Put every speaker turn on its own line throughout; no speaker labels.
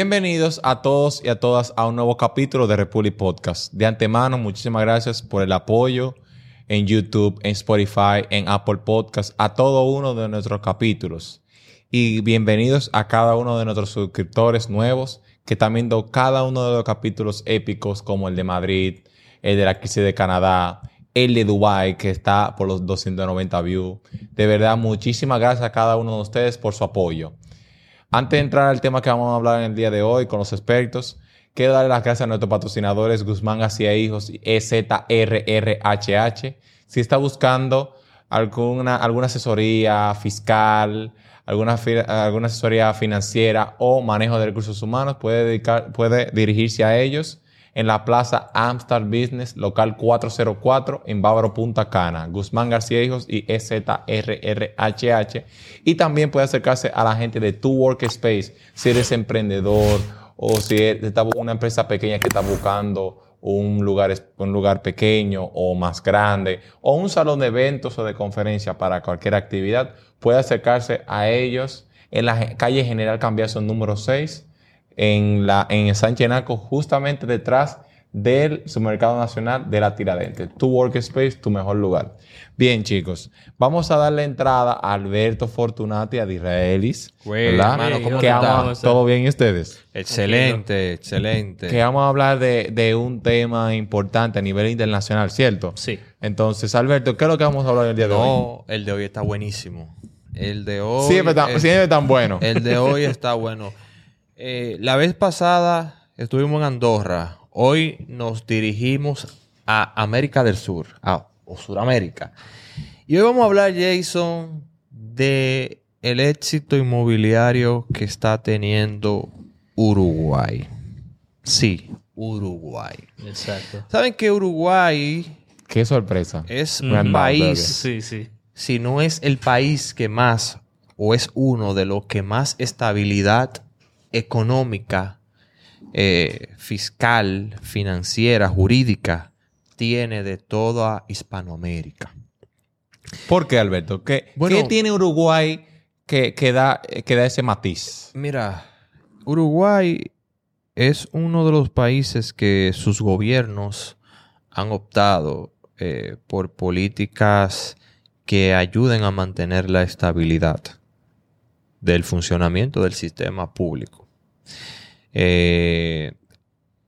Bienvenidos a todos y a todas a un nuevo capítulo de Republic Podcast. De antemano, muchísimas gracias por el apoyo en YouTube, en Spotify, en Apple Podcast, a todo uno de nuestros capítulos. Y bienvenidos a cada uno de nuestros suscriptores nuevos que están viendo cada uno de los capítulos épicos como el de Madrid, el de la crisis de Canadá, el de Dubai que está por los 290 views. De verdad, muchísimas gracias a cada uno de ustedes por su apoyo. Antes de entrar al tema que vamos a hablar en el día de hoy con los expertos, quiero darle las gracias a nuestros patrocinadores Guzmán García Hijos EZRRHH. Si está buscando alguna, alguna asesoría fiscal, alguna, alguna asesoría financiera o manejo de recursos humanos, puede, dedicar, puede dirigirse a ellos en la Plaza Amstar Business, local 404 en Bávaro Punta Cana, Guzmán García Hijos y EZRRHH. Y también puede acercarse a la gente de Tu Workspace si eres emprendedor o si eres una empresa pequeña que está buscando un lugar, un lugar pequeño o más grande, o un salón de eventos o de conferencia para cualquier actividad, puede acercarse a ellos en la calle General Cambiazo número 6, en, la, en Sánchez Naco, justamente detrás del Supermercado Nacional de la Tiradente. Tu workspace, tu mejor lugar. Bien, chicos, vamos a darle entrada a Alberto Fortunati, a Disraelis. ¿Cómo ¿Todo bien y ustedes?
Excelente, excelente.
Que vamos a hablar de, de, un tema importante a nivel internacional, ¿cierto?
Sí.
Entonces, Alberto, ¿qué es lo que vamos a hablar el día de hoy?
No, el de hoy está buenísimo. El de hoy...
Siempre, tan, siempre tan bueno.
El de hoy está bueno. Eh, la vez pasada estuvimos en Andorra. Hoy nos dirigimos a América del Sur, a o Suramérica. Y hoy vamos a hablar, Jason, de el éxito inmobiliario que está teniendo Uruguay. Sí, Uruguay.
Exacto.
¿Saben que Uruguay...
Qué sorpresa.
Es un país... Sí, sí. Si no es el país que más, o es uno de los que más estabilidad económica, eh, fiscal, financiera, jurídica tiene de toda Hispanoamérica.
¿Por qué, Alberto? ¿Qué, tiene Uruguay que, da, que da ese matiz?
Mira, Uruguay es uno de los países que sus gobiernos han optado eh, por políticas que ayuden a mantener la estabilidad del funcionamiento del sistema público. Eh,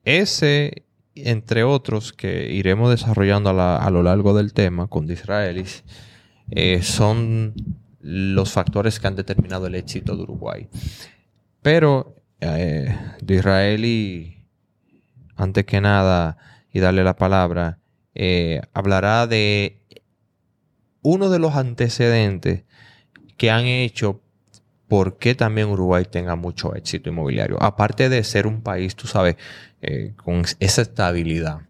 ese, entre otros, que iremos desarrollando a, lo largo del tema con Disraelis, eh, son los factores que han determinado el éxito de Uruguay. Pero eh, Disraeli, antes que nada, y darle la palabra, hablará de uno de los antecedentes que han hecho por qué también Uruguay tenga mucho éxito inmobiliario. Aparte de ser un país, tú sabes, eh, con esa estabilidad.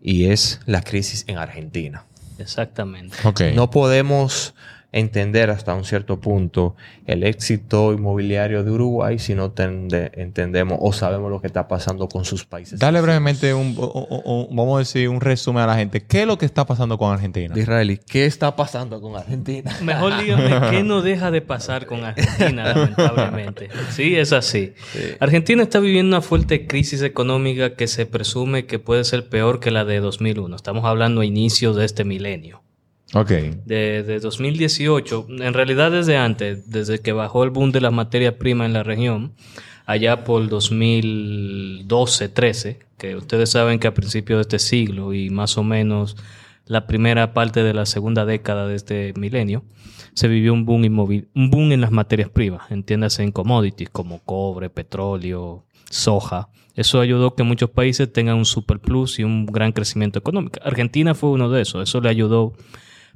Y es la crisis en Argentina.
Exactamente.
No podemos entender hasta un cierto punto el éxito inmobiliario de Uruguay si no entendemos o sabemos lo que está pasando con sus países.
Dale brevemente un, vamos a decir, un resumen a la gente. ¿Qué es lo que está pasando con Argentina?
Israeli, ¿qué está pasando con Argentina?
Mejor dígame, ¿qué no deja de pasar con Argentina, lamentablemente? Sí, es así. Argentina está viviendo una fuerte crisis económica que se presume que puede ser peor que la de 2001. Estamos hablando a inicios de este milenio.
Ok.
De, 2018, en realidad desde antes, desde que bajó el boom de las materias primas en la región, allá por 2012-13, que ustedes saben que a principios de este siglo y más o menos la primera parte de la segunda década de este milenio, se vivió un boom, inmóvil, un boom en las materias primas, entiéndase en commodities como cobre, petróleo, soja. Eso ayudó que muchos países tengan un superplus y un gran crecimiento económico. Argentina fue uno de esos. Eso le ayudó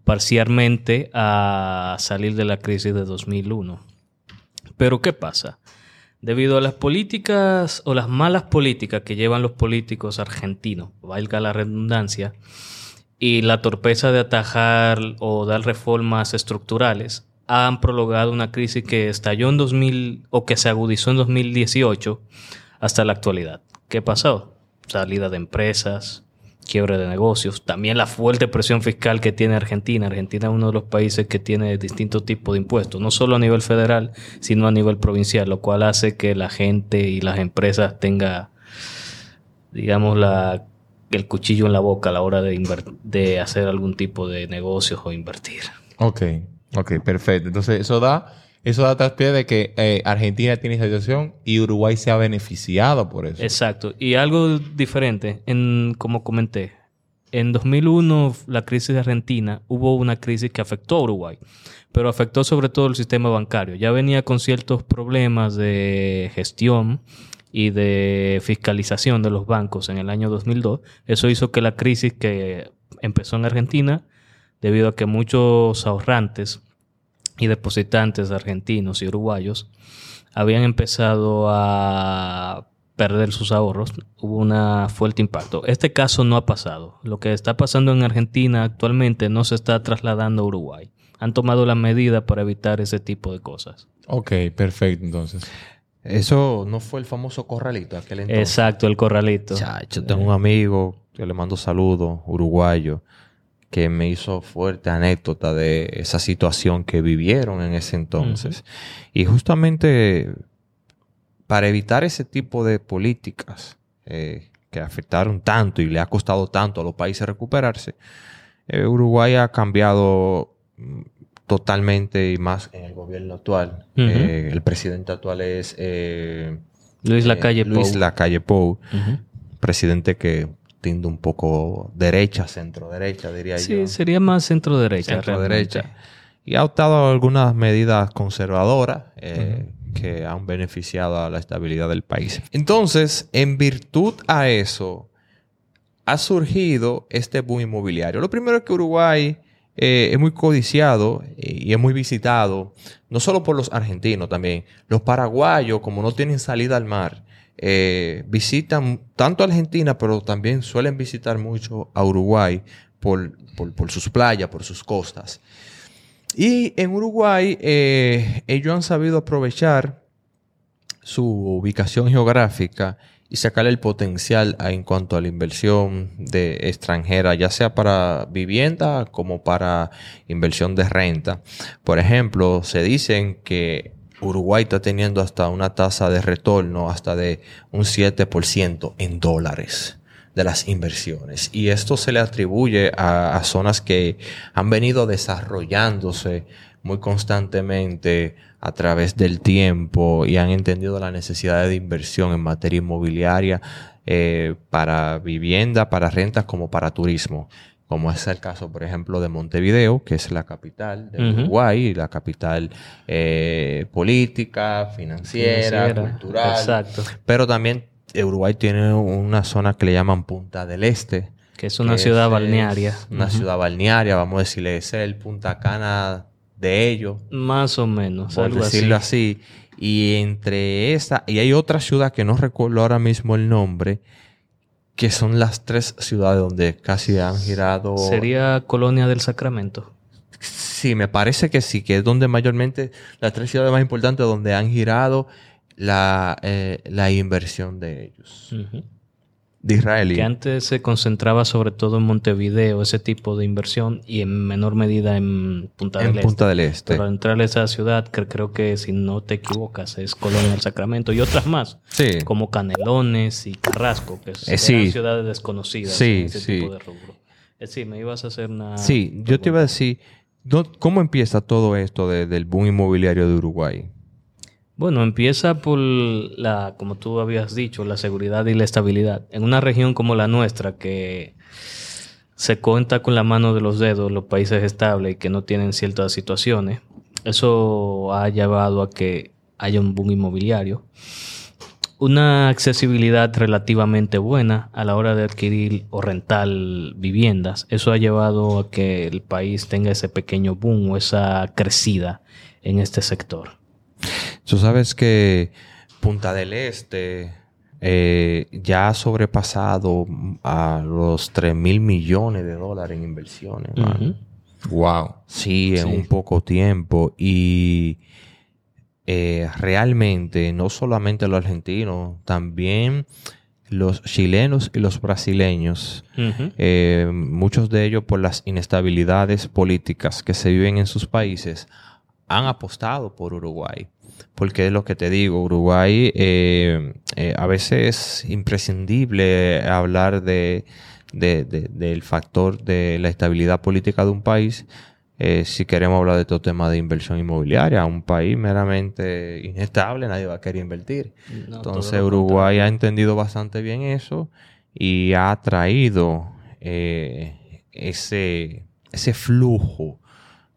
parcialmente a salir de la crisis de 2001. Pero ¿qué pasa? Debido a las políticas o las malas políticas que llevan los políticos argentinos, valga la redundancia, y la torpeza de atajar o dar reformas estructurales, han prolongado una crisis que estalló en 2000 o que se agudizó en 2018 hasta la actualidad. ¿Qué pasó? Salida de empresas, quiebre de negocios. También la fuerte presión fiscal que tiene Argentina. Argentina es uno de los países que tiene distintos tipos de impuestos, no solo a nivel federal, sino a nivel provincial, lo cual hace que la gente y las empresas tenga, digamos, la, el cuchillo en la boca a la hora de, hacer algún tipo de negocios o invertir.
Ok, ok, perfecto. Entonces eso da eso da traspié de que eh, Argentina tiene esa situación y Uruguay se ha beneficiado por eso.
Exacto. Y algo diferente, en, como comenté, en 2001 la crisis de Argentina hubo una crisis que afectó a Uruguay, pero afectó sobre todo el sistema bancario. Ya venía con ciertos problemas de gestión y de fiscalización de los bancos en el año 2002. Eso hizo que la crisis que empezó en Argentina, debido a que muchos ahorrantes y depositantes argentinos y uruguayos habían empezado a perder sus ahorros, hubo un fuerte impacto. Este caso no ha pasado. Lo que está pasando en Argentina actualmente no se está trasladando a Uruguay. Han tomado la medida para evitar ese tipo de cosas.
Ok, perfecto, entonces.
Eso no fue el famoso corralito aquel entonces.
Exacto, el corralito.
Chacho, tengo un amigo, que le mando saludos, uruguayo, que me hizo fuerte anécdota de esa situación que vivieron en ese entonces. Y justamente para evitar ese tipo de políticas eh, que afectaron tanto y le ha costado tanto a los países recuperarse, eh, Uruguay ha cambiado mm, totalmente y más en el gobierno actual. Eh, el presidente actual es
Luis Lacalle
Pou. Luis Lacalle Pou, presidente que un poco derecha, centro derecha, diría yo.
Sí, sería más centro derecha.
Centro derecha. Y ha optado algunas medidas conservadoras eh, que han beneficiado a la estabilidad del país. Entonces, en virtud a eso, ha surgido este boom inmobiliario. Lo primero es que Uruguay eh, es muy codiciado y es muy visitado, no solo por los argentinos también. Los paraguayos, como no tienen salida al mar, eh, visitan tanto a Argentina, pero también suelen visitar mucho a Uruguay por, sus playas, por sus costas. Y en Uruguay eh, ellos han sabido aprovechar su ubicación geográfica y sacarle el potencial en cuanto a la inversión de extranjera, ya sea para vivienda como para inversión de renta. Por ejemplo, se dicen que Uruguay está teniendo hasta una tasa de retorno hasta de un 7% en dólares de las inversiones. Y esto se le atribuye a, zonas que han venido desarrollándose muy constantemente a través del tiempo y han entendido la necesidad de inversión en materia inmobiliaria eh, para vivienda, para rentas como para turismo como es el caso, por ejemplo, de Montevideo, que es la capital de Uruguay, la capital eh, política, financiera, cultural. Exacto. Pero también Uruguay tiene una zona que le llaman Punta del Este.
Que es una ciudad balnearia.
una ciudad balnearia, vamos a decirle, es el Punta Cana de ellos.
Más o menos,
por decirlo así. Y entre esa, y hay otra ciudad que no recuerdo ahora mismo el nombre, que son las tres ciudades donde casi han girado.
¿Sería Colonia del Sacramento?
Sí, me parece que sí, que es donde mayormente las tres ciudades más importantes donde han girado la, eh, inversión de ellos de Israel.
Que antes se concentraba sobre todo en Montevideo, ese tipo de inversión, y en menor medida en Punta del
en Punta este. del Este.
Pero entrar a esa ciudad, que creo que si no te equivocas, es Colonia del Sacramento y otras más,
sí.
como Canelones y Carrasco, que son
eh,
ciudades desconocidas
sí,
en ese tipo de rubro. Eh, sí, me ibas a hacer una...
Sí, yo te iba a decir, ¿cómo empieza todo esto del boom inmobiliario de Uruguay?
Bueno, empieza por la, como tú habías dicho, la seguridad y la estabilidad. En una región como la nuestra, que se cuenta con la mano de los dedos los países estables y que no tienen ciertas situaciones, eso ha llevado a que haya un boom inmobiliario. Una accesibilidad relativamente buena a la hora de adquirir o rentar viviendas. Eso ha llevado a que el país tenga ese pequeño boom o esa crecida en este sector.
Tú sabes que Punta del Este eh, ya ha sobrepasado a los 3 mil millones de dólares en inversiones.
Wow.
Sí, en un poco tiempo. Y eh, realmente, no solamente los argentinos, también los chilenos y los brasileños, eh, muchos de ellos por las inestabilidades políticas que se viven en sus países, han apostado por Uruguay. Porque es lo que te digo, Uruguay eh, eh, a veces es imprescindible hablar de, de- de- del factor de la estabilidad política de un país eh, si queremos hablar de todo tema de inversión inmobiliaria. Un país meramente inestable, nadie va a querer invertir.
No,
Entonces Uruguay ha entendido bastante bien eso y ha traído ese, ese flujo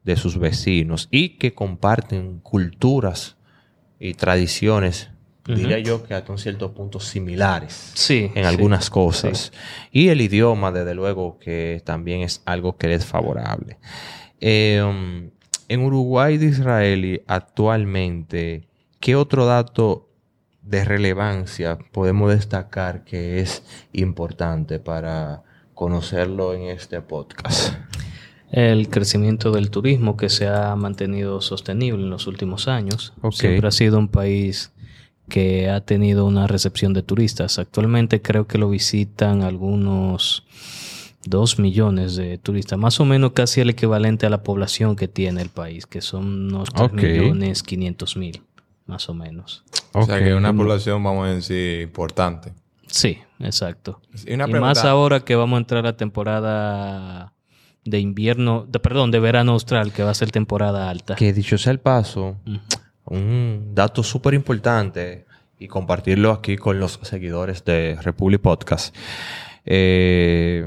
de sus vecinos y que comparten culturas y tradiciones, diría yo que hasta un cierto punto similares
Sí.
en
sí.
algunas cosas. Y el idioma, desde luego, que también es algo que es favorable. Eh, um, en Uruguay de Israel actualmente, ¿qué otro dato de relevancia podemos destacar que es importante para conocerlo en este podcast?
El crecimiento del turismo que se ha mantenido sostenible en los últimos años. Siempre ha sido un país que ha tenido una recepción de turistas. Actualmente creo que lo visitan algunos 2 millones de turistas, más o menos casi el equivalente a la población que tiene el país, que son unos 3
Ok.
millones 500 mil, más o menos.
O sea que es una población, vamos a decir, importante.
Sí, exacto.
Y una
y
pregunta.
más ahora que vamos a entrar a temporada de invierno, de, perdón, de verano austral, que va a ser temporada alta.
Que dicho sea el paso, un dato súper importante y compartirlo aquí con los seguidores de Republic Podcast. Eh,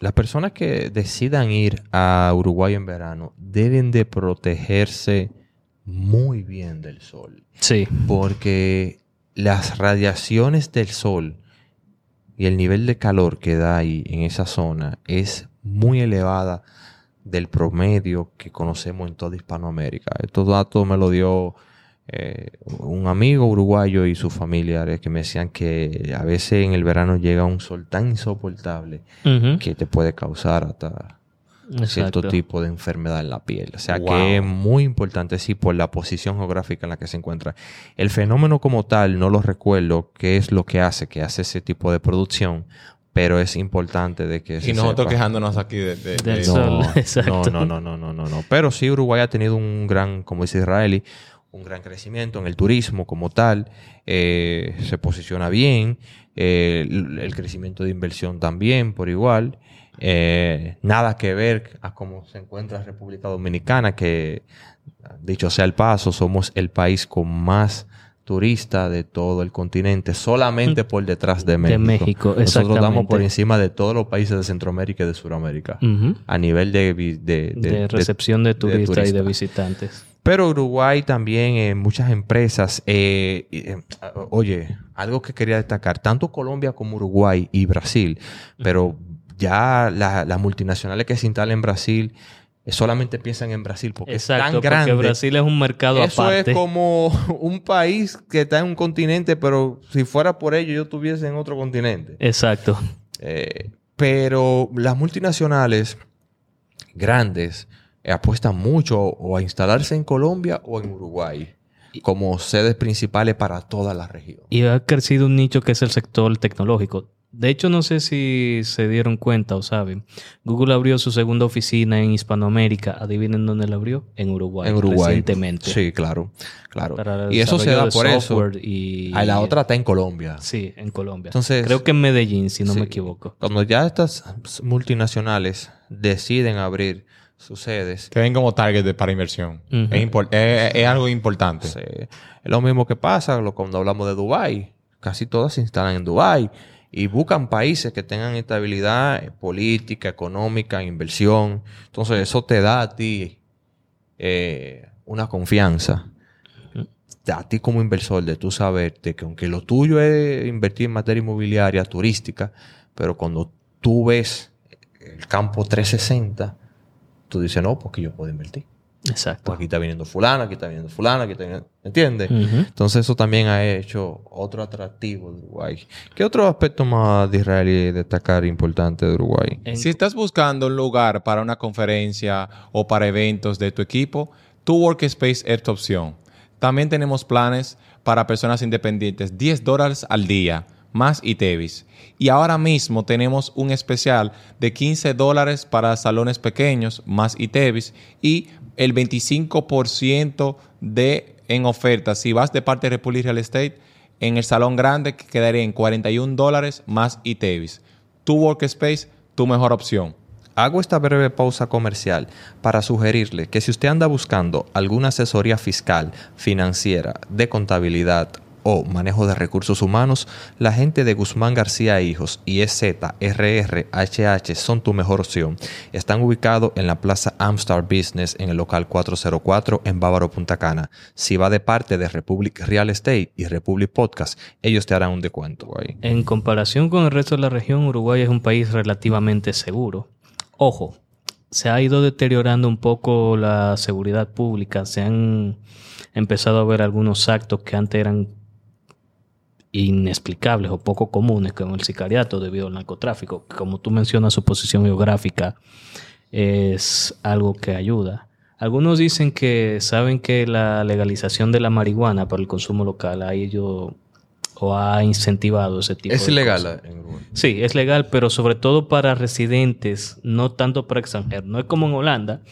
las personas que decidan ir a Uruguay en verano deben de protegerse muy bien del sol
Sí,
porque las radiaciones del sol y el nivel de calor que da ahí en esa zona es muy elevada del promedio que conocemos en toda Hispanoamérica. Estos datos me lo dio eh, un amigo uruguayo y sus familiares que me decían que a veces en el verano llega un sol tan insoportable que te puede causar hasta cierto tipo de enfermedad en la piel. O sea
Wow.
que es muy importante, sí, por la posición geográfica en la que se encuentra. El fenómeno como tal, no lo recuerdo qué es lo que hace, que hace ese tipo de producción, pero es importante de que se
Y nosotros
sepa.
quejándonos aquí de... de-
Del
de-
sol.
No,
Exacto.
no, no, no, no, no, no. Pero sí, Uruguay ha tenido un gran, como dice Israeli, un gran crecimiento en el turismo como tal. Eh, se posiciona bien. Eh, el, el crecimiento de inversión también, por igual. Eh, nada que ver a cómo se encuentra República Dominicana, que, dicho sea el paso, somos el país con más turistas de todo el continente, solamente por detrás de México.
De México,
Nosotros estamos
exactamente.
por encima de todos los países de Centroamérica y de Sudamérica a nivel de, de,
de,
de-
recepción de, turistas y de visitantes.
Pero Uruguay también, eh, muchas empresas, eh, eh, oye, algo que quería destacar, tanto Colombia como Uruguay y Brasil, pero ya la- las multinacionales que se instalan en Brasil solamente piensan en Brasil porque
Exacto,
es tan grande.
porque Brasil es un mercado
Eso
aparte.
es como un país que está en un continente, pero si fuera por ello yo estuviese en otro continente.
Exacto.
Eh, pero las multinacionales grandes eh, apuestan mucho o a instalarse en Colombia o en Uruguay como sedes principales para toda la región.
Y ha crecido un nicho que es el sector tecnológico. De hecho, no sé si se dieron cuenta o saben. Google abrió su segunda oficina en Hispanoamérica. Adivinen dónde la abrió. En Uruguay.
en Uruguay.
Recientemente.
Sí, claro. claro.
Para el
Y eso se da por eso.
Y...
Ah, la otra está en Colombia.
Sí, en Colombia.
Entonces-
Creo que en Medellín, si no
Sí.
me equivoco.
Cuando ya estas multinacionales deciden abrir sus sedes,
Que ven como target de- para inversión. Es, impor- es- es algo importante.
Sí. Es lo mismo que pasa lo- cuando hablamos de Dubái. Casi todas se instalan en Dubái y buscan países que tengan estabilidad política, económica, inversión. Entonces eso te da a ti eh, una confianza. A ti como inversor de tú saber de que aunque lo tuyo es invertir en materia inmobiliaria turística, pero cuando tú ves el campo 360, tú dices, no, porque yo puedo invertir. Pues
Exacto.
aquí está viniendo fulano, aquí está viniendo fulano, aquí está viniendo... ¿Entiendes? Entonces eso también ha hecho otro atractivo de Uruguay. ¿Qué otro aspecto más de Israel y destacar importante de Uruguay?
En-
Si estás buscando un lugar para una conferencia o para eventos de tu equipo, tu Workspace es tu opción. También tenemos planes para personas independientes, 10 dólares al día, más ITEVIS. Y ahora mismo tenemos un especial de 15 dólares para salones pequeños más ITEVIS y el 25% de en oferta. Si vas de parte de Republic Real Estate, en el salón grande quedaría en 41 dólares más ITEVIS. Tu workspace, tu mejor opción.
Hago esta breve pausa comercial para sugerirle que si usted anda buscando alguna asesoría fiscal, financiera, de contabilidad o manejo de recursos humanos, la gente de Guzmán García Hijos y EZRRHH son tu mejor opción. Están ubicados en la Plaza Amstar Business en el local 404 en Bávaro, Punta Cana. Si va de parte de Republic Real Estate y Republic Podcast, ellos te harán un descuento.
En comparación con el resto de la región, Uruguay es un país relativamente seguro. Ojo, se ha ido deteriorando un poco la seguridad pública, se han empezado a ver algunos actos que antes eran inexplicables o poco comunes, como el sicariato debido al narcotráfico. Como tú mencionas, su posición geográfica es algo que ayuda. Algunos dicen que saben que la legalización de la marihuana para el consumo local ha ello o ha incentivado ese tipo
es
de
legal
cosas.
en Uruguay.
Sí, es legal, pero sobre todo para residentes, no tanto para extranjeros. No es como en Holanda,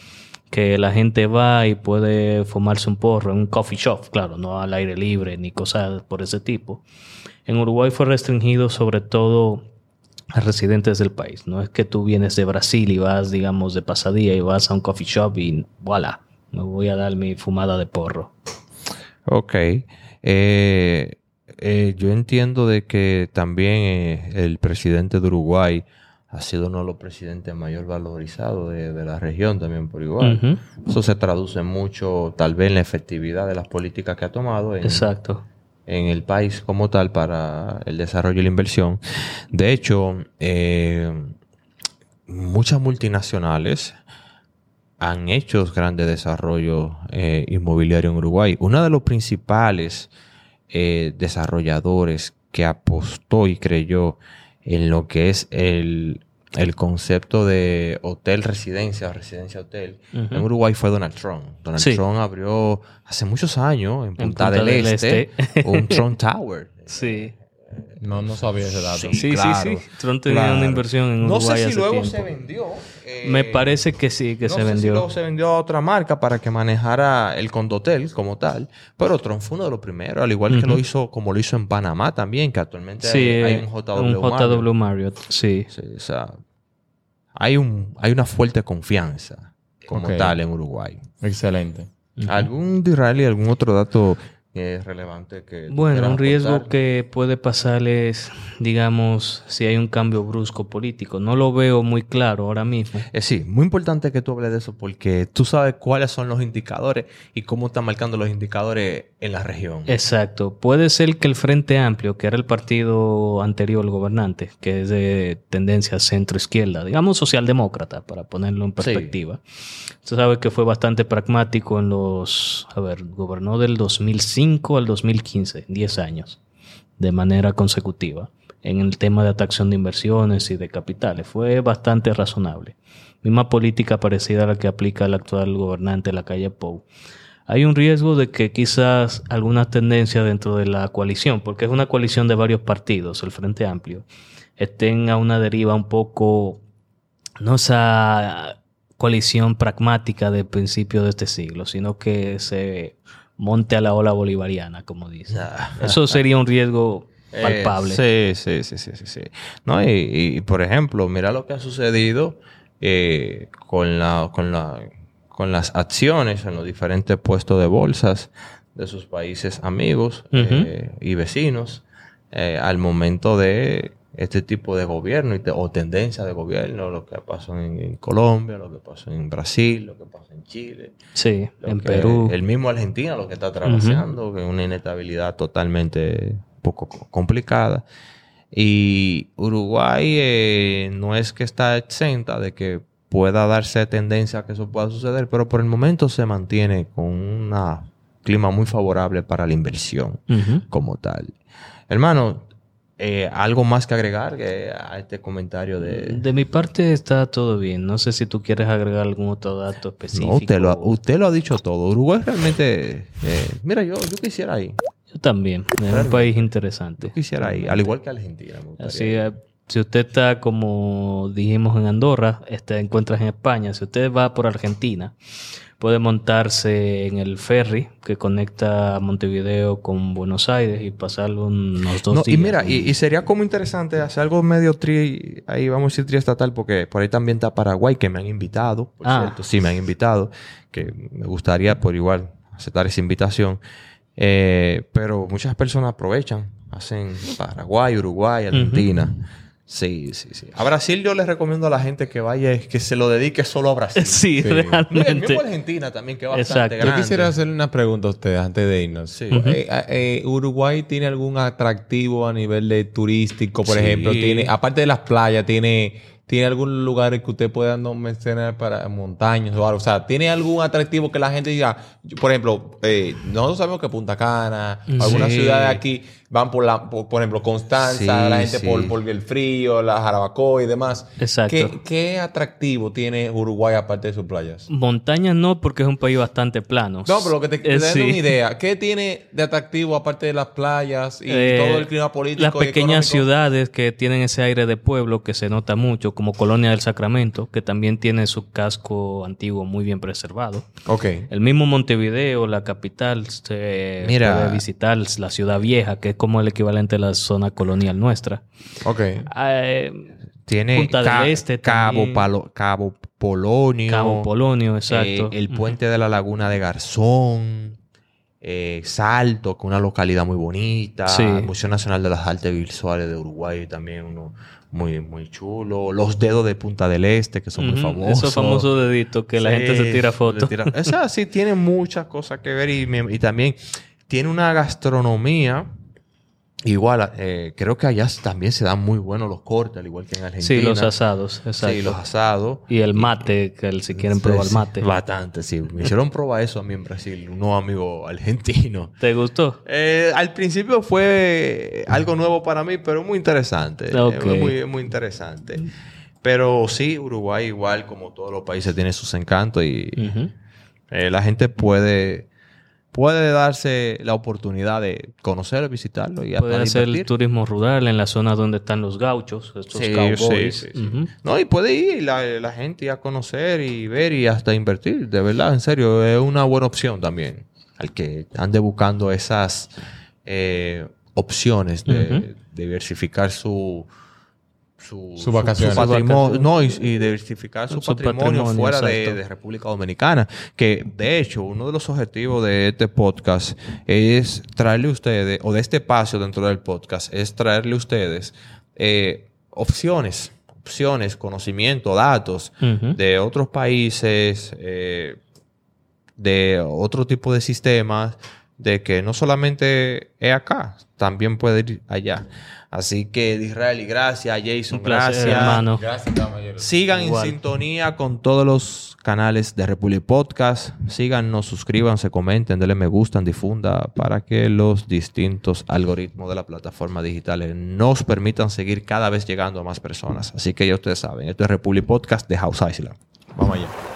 que la gente va y puede fumarse un porro en un coffee shop, claro, no al aire libre ni cosas por ese tipo. En Uruguay fue restringido sobre todo a residentes del país. No es que tú vienes de Brasil y vas, digamos, de pasadía y vas a un coffee shop y voilà, me voy a dar mi fumada de porro.
Ok. Eh, eh, yo entiendo de que también eh, el presidente de Uruguay ha sido uno de los presidentes mayor valorizados de, de la región también por igual. Eso se traduce mucho tal vez en la efectividad de las políticas que ha tomado en,
Exacto.
en el país como tal para el desarrollo y la inversión. De hecho, eh, muchas multinacionales han hecho grandes desarrollos eh, inmobiliarios en Uruguay. Uno de los principales eh, desarrolladores que apostó y creyó en lo que es el, el concepto de hotel residencia o residencia hotel en Uruguay fue Donald Trump. Donald
Sí.
Trump abrió hace muchos años en Punta,
Punta
del,
del
Este,
Este.
un Trump Tower.
Sí.
No, no sabía ese dato.
Sí, sí, sí. Trump tenía
claro.
una inversión en
No
Uruguay
sé si
hace
luego
tiempo.
se vendió. eh,
Me parece que sí, que
no
se
sé si
vendió.
luego se vendió a otra marca para que manejara el condotel como tal. Pero Trump fue uno de los primeros, al igual que lo hizo, como lo hizo en Panamá también, que actualmente
Sí,
hay, hay
eh,
un JW.
un
Marriott.
JW Marriott, sí.
Sí, o sea, hay, un, hay una fuerte confianza como tal en Uruguay.
Excelente.
¿Algún de Israel algún otro dato es relevante que
Bueno, un riesgo
aportar?
que puede pasar es, digamos, si hay un cambio brusco político. No lo veo muy claro ahora mismo.
Eh, sí, muy importante que tú hables de eso porque tú sabes cuáles son los indicadores y cómo están marcando los indicadores en la región.
Exacto. Puede ser que el Frente Amplio, que era el partido anterior gobernante, que es de tendencia centro-izquierda, digamos socialdemócrata, para ponerlo en perspectiva. Tú sabes que fue bastante pragmático en los... A ver, gobernó del 2005 al 2015, 10 años, de manera consecutiva, en el tema de atracción de inversiones y de capitales. Fue bastante razonable. Misma política parecida a la que aplica el actual gobernante de la calle Pou hay un riesgo de que quizás algunas tendencias dentro de la coalición, porque es una coalición de varios partidos, el Frente Amplio, estén a una deriva un poco, no esa coalición pragmática de principio de este siglo, sino que se monte a la ola bolivariana, como dice. Eso sería un riesgo palpable.
Eh, sí, sí, sí, sí, sí. No, y, y, por ejemplo, mira lo que ha sucedido eh, con, la, con, la, con las acciones en los diferentes puestos de bolsas de sus países amigos eh, y vecinos eh, al momento de este tipo de gobierno y te- o tendencia de gobierno, lo que pasó en, en Colombia, lo que pasó en Brasil, lo que pasó en Chile.
Sí, en
que-
Perú.
El mismo Argentina lo que está atravesando, que es una inestabilidad totalmente poco co- complicada. Y Uruguay eh, no es que está exenta de que pueda darse tendencia a que eso pueda suceder, pero por el momento se mantiene con un clima muy favorable para la inversión como tal. Hermano, eh, ¿algo más que agregar que a este comentario de...
De mi parte está todo bien. No sé si tú quieres agregar algún otro dato específico.
No, usted lo, ha- usted lo ha dicho todo. Uruguay realmente... eh, mira, yo, yo quisiera ir.
Yo también. Es un país interesante.
Yo quisiera ir, al igual que Argentina.
Así, eh, si usted está, como dijimos en Andorra, este, encuentras en España. Si usted va por Argentina, puede montarse en el ferry que conecta Montevideo con Buenos Aires y pasar unos dos
No,
días.
y mira, y, y sería como interesante hacer algo medio tri, ahí vamos a decir triestatal, porque por ahí también está Paraguay, que me han invitado, por
Ah.
cierto, sí me han invitado, que me gustaría por igual aceptar esa invitación. Eh, pero muchas personas aprovechan, hacen Paraguay, Uruguay, Argentina. Sí, sí, sí. A Brasil yo les recomiendo a la gente que vaya, que se lo dedique solo a Brasil.
Sí,
Sí.
Y el
realmente.
mismo Argentina también, que es bastante
Exacto. Yo
grande.
Yo quisiera hacerle una pregunta a ustedes antes de irnos.
Sí.
Eh, eh, ¿Uruguay tiene algún atractivo a nivel de turístico, por
Sí.
ejemplo? Tiene, aparte de las playas, tiene, tiene algún lugar que usted pueda no mencionar para montañas o algo. O sea, ¿tiene algún atractivo que la gente diga? Yo, Por ejemplo, eh, nosotros sabemos que Punta Cana, algunas ciudades aquí van por la, por, por ejemplo, Constanza,
Sí,
la gente
sí.
por, por el frío, la Jarabacoa y demás.
Exacto.
¿Qué, qué atractivo tiene Uruguay aparte de sus playas?
Montañas no, porque es un país bastante plano.
No, pero lo que te, te
Eh,
da
sí.
una idea. ¿Qué tiene de atractivo aparte de las playas y
Eh,
todo el clima político?
Las
y
pequeñas
económico?
ciudades que tienen ese aire de pueblo que se nota mucho, como Colonia del Sacramento, que también tiene su casco antiguo muy bien preservado.
Ok.
El mismo Montevideo, la capital, se
Mira.
puede visitar la ciudad vieja, que es como el equivalente a la zona colonial nuestra.
Ok.
Eh,
Tiene
Punta del
Ca-
Este
Cabo,
también.
Palo- Cabo Polonio.
Cabo Polonio, exacto.
eh, el puente de la laguna de Garzón. eh, Salto, que es una localidad muy bonita.
Sí.
Museo Nacional de las Artes Visuales de Uruguay también uno muy, muy chulo. Los dedos de Punta del Este, que son muy famosos.
Esos famosos deditos que la gente se tira fotos.
tira- sea, sí tiene muchas cosas que ver y también tiene una gastronomía. Igual, eh, creo que allá también se dan muy buenos los cortes, al igual que en Argentina.
Sí, los asados, exacto.
Sí, los asados.
Y el mate, que el- si quieren probar
Sí,
mate.
Bastante, sí. Me hicieron probar eso a mí en Brasil, unos amigos argentinos.
¿Te gustó?
Eh, al principio fue algo nuevo para mí, pero muy interesante.
Ok.
Eh, Muy, muy interesante. Pero sí, Uruguay igual como todos los países tiene sus encantos y eh, la gente puede, puede darse la oportunidad de conocerlo, visitarlo y hasta
hacer
invertir.
turismo rural en la zona donde están los gauchos, estos
Sí,
cowboys.
sí. No, y puede ir la, la gente a conocer y ver y hasta invertir. De verdad, en serio, es una buena opción también. Al que ande buscando esas eh, opciones de diversificar su... Su,
vacaciones.
patrimonio,
Su
no, y, y diversificar su,
Su
patrimonio,
patrimonio,
fuera de, República Dominicana. Que de hecho, uno de los objetivos de este podcast es traerle a ustedes, o de este espacio dentro del podcast, es traerle a ustedes eh, opciones, opciones, conocimiento, datos de otros países, eh, de otro tipo de sistemas, de que no solamente es acá, también puede ir allá. Así que, Israel, y gracias, Jason,
Un placer,
gracias.
hermano.
Gracias, caballero.
Sigan
Igual.
en sintonía con todos los canales de Republic Podcast. Síganos, suscríbanse, comenten, denle me gustan, difunda para que los distintos algoritmos de las plataformas digitales nos permitan seguir cada vez llegando a más personas. Así que ya ustedes saben, esto es Republic Podcast de House Island.
Vamos allá.